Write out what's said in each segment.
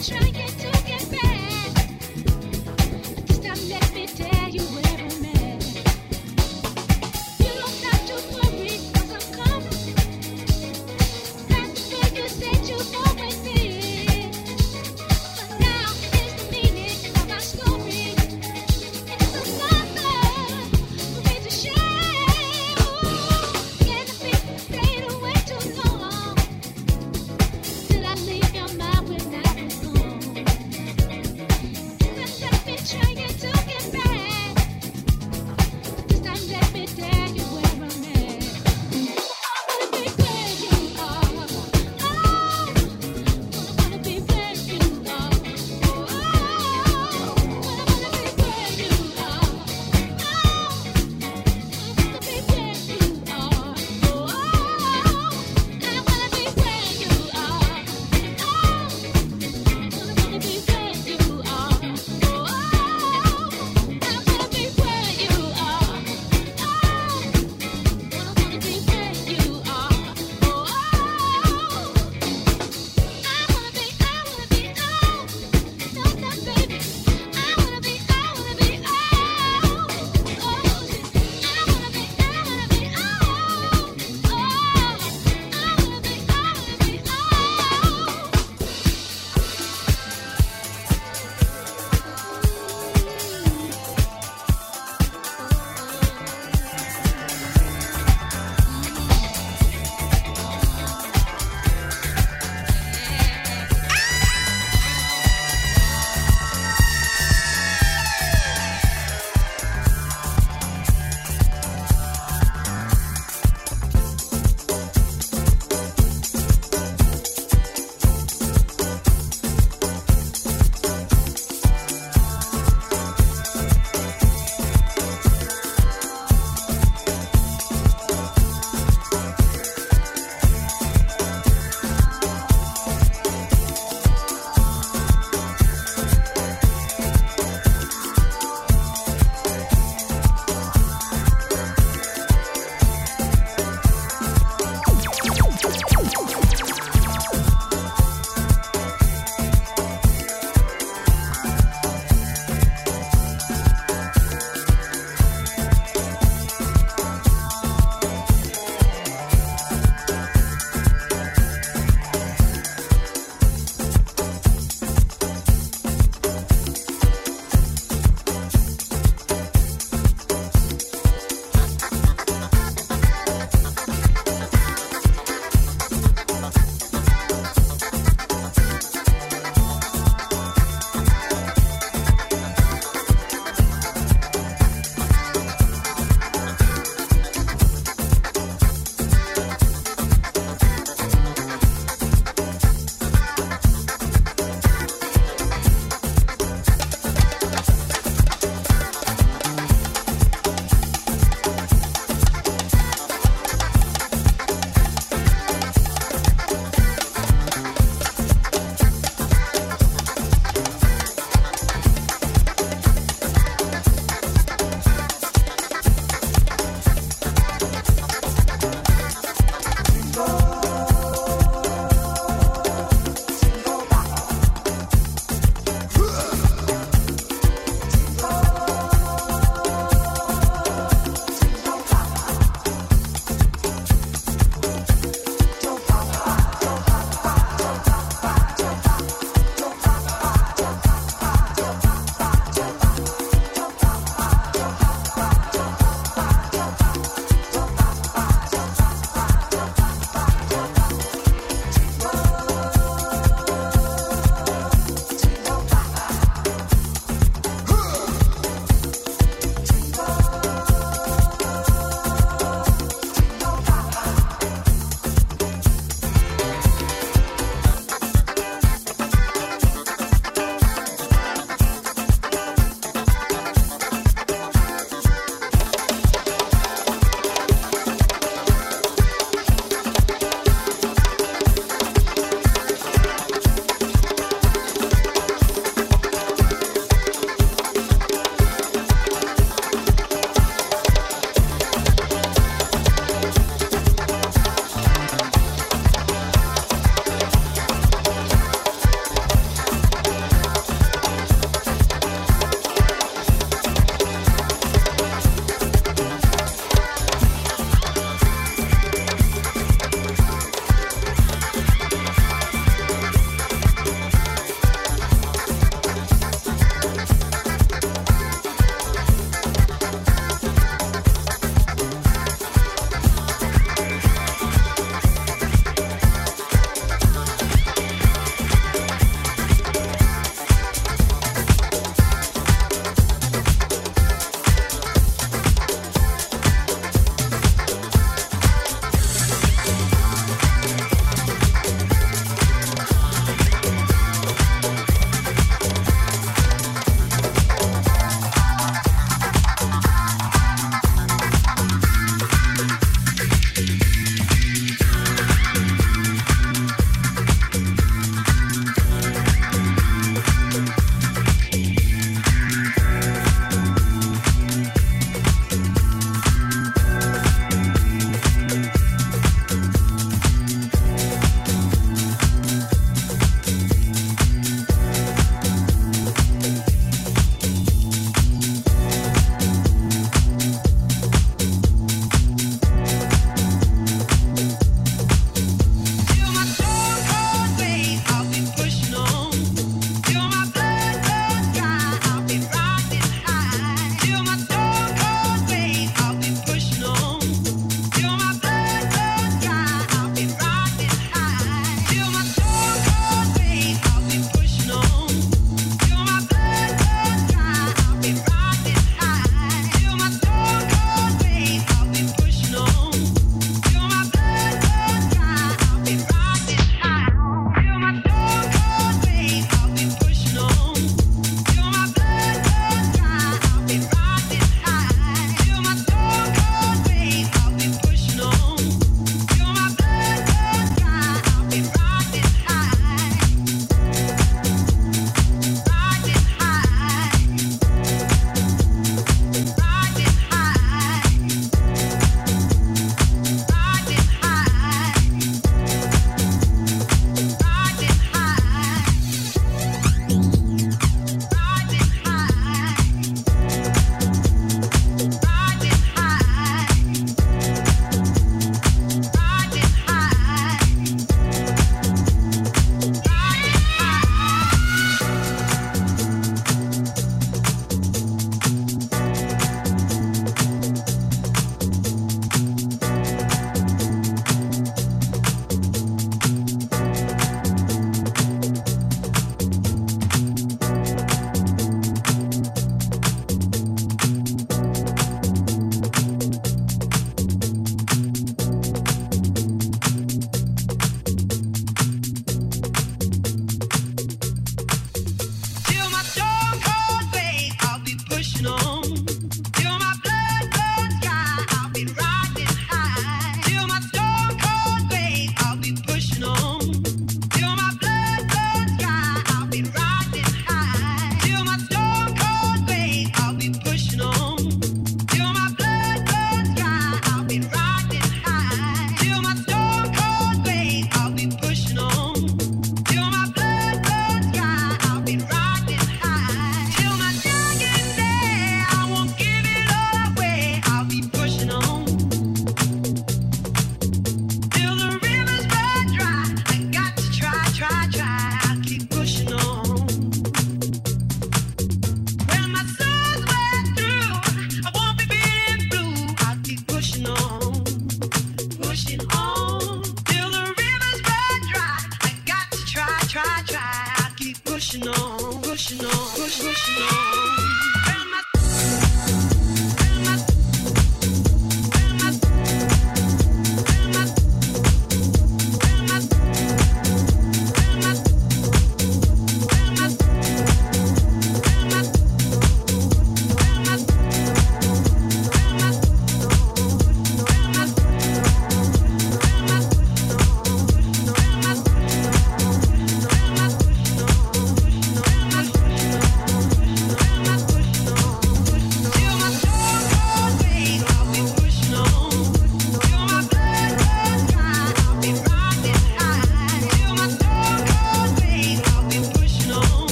Shine.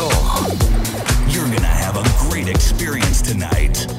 Vassal. You're gonna have a great experience tonight.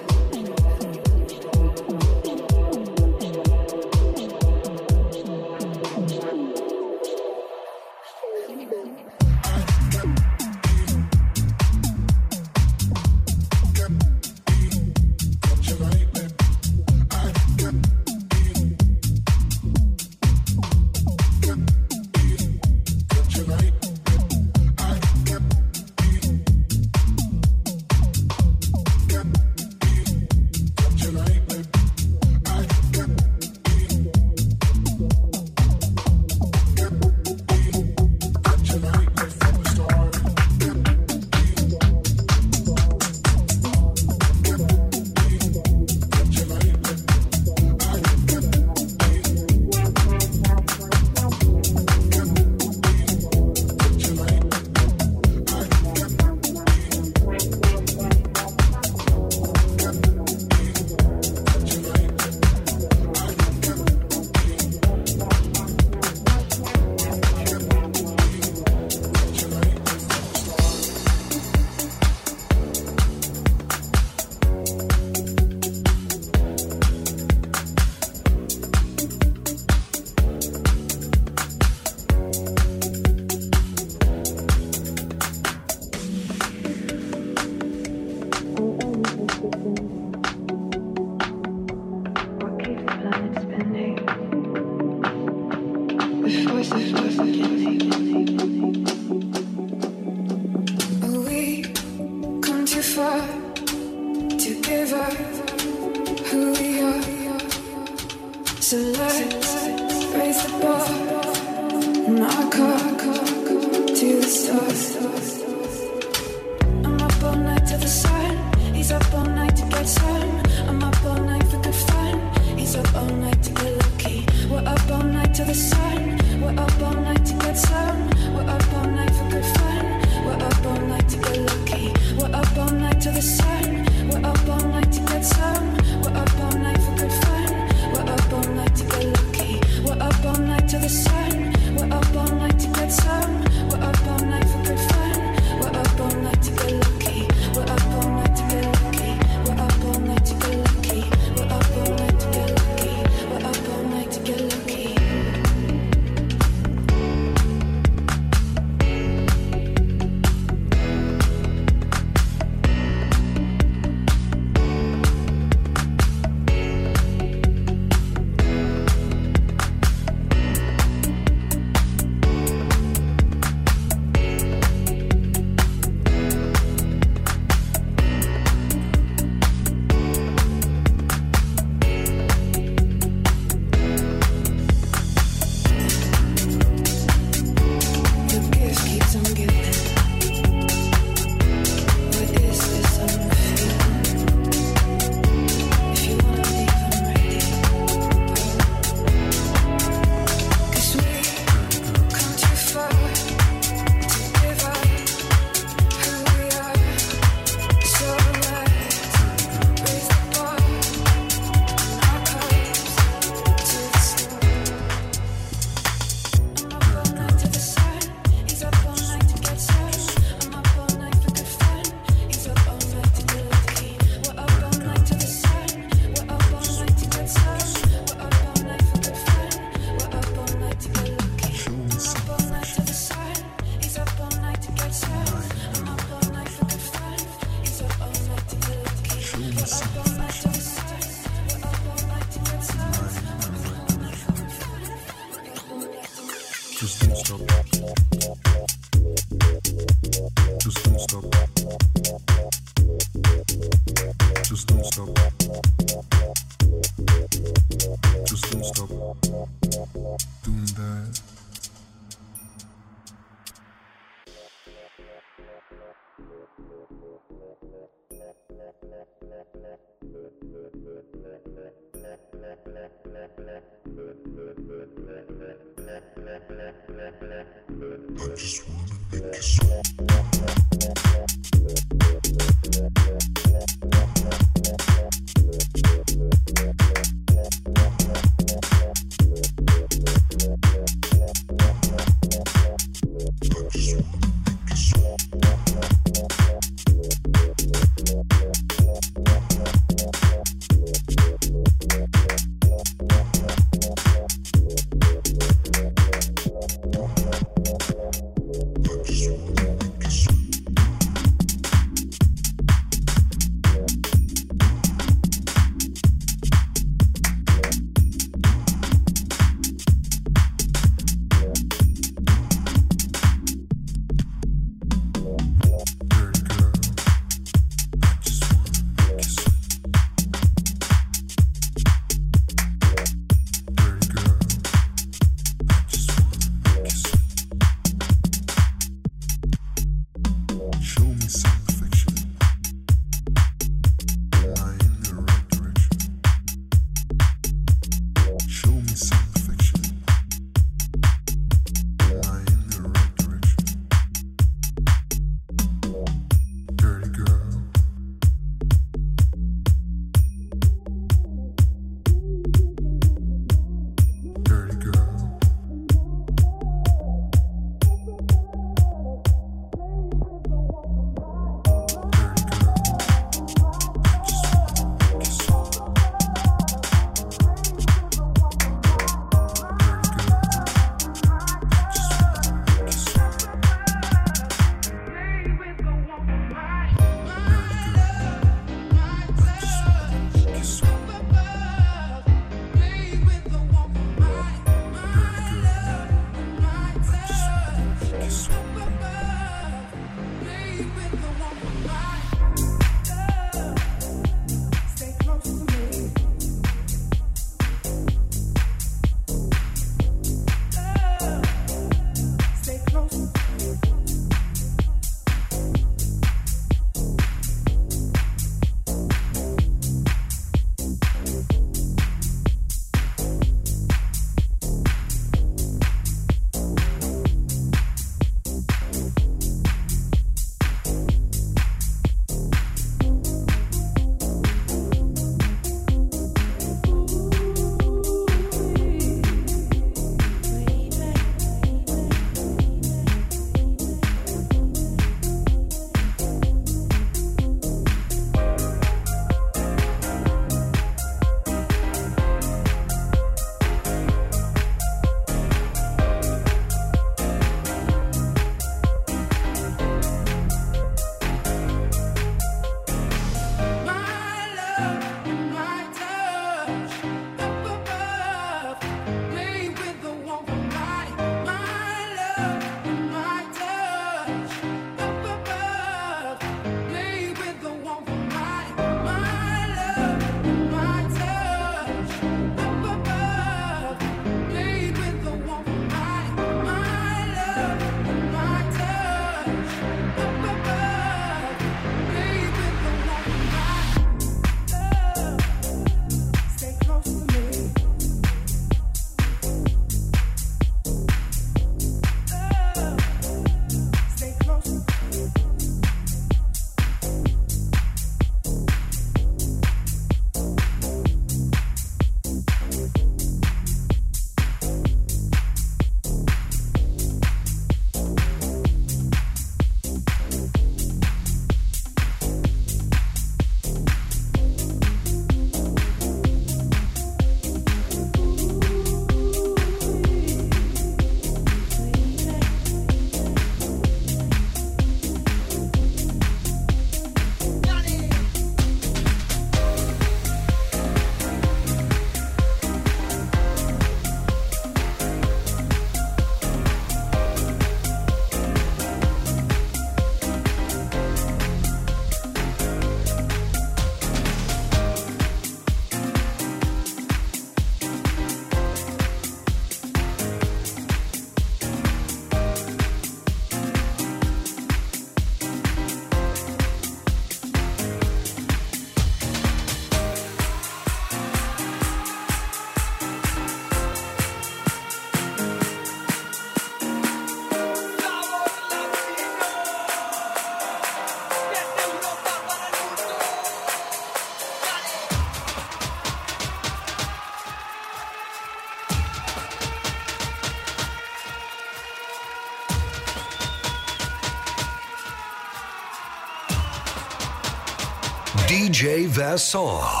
DJ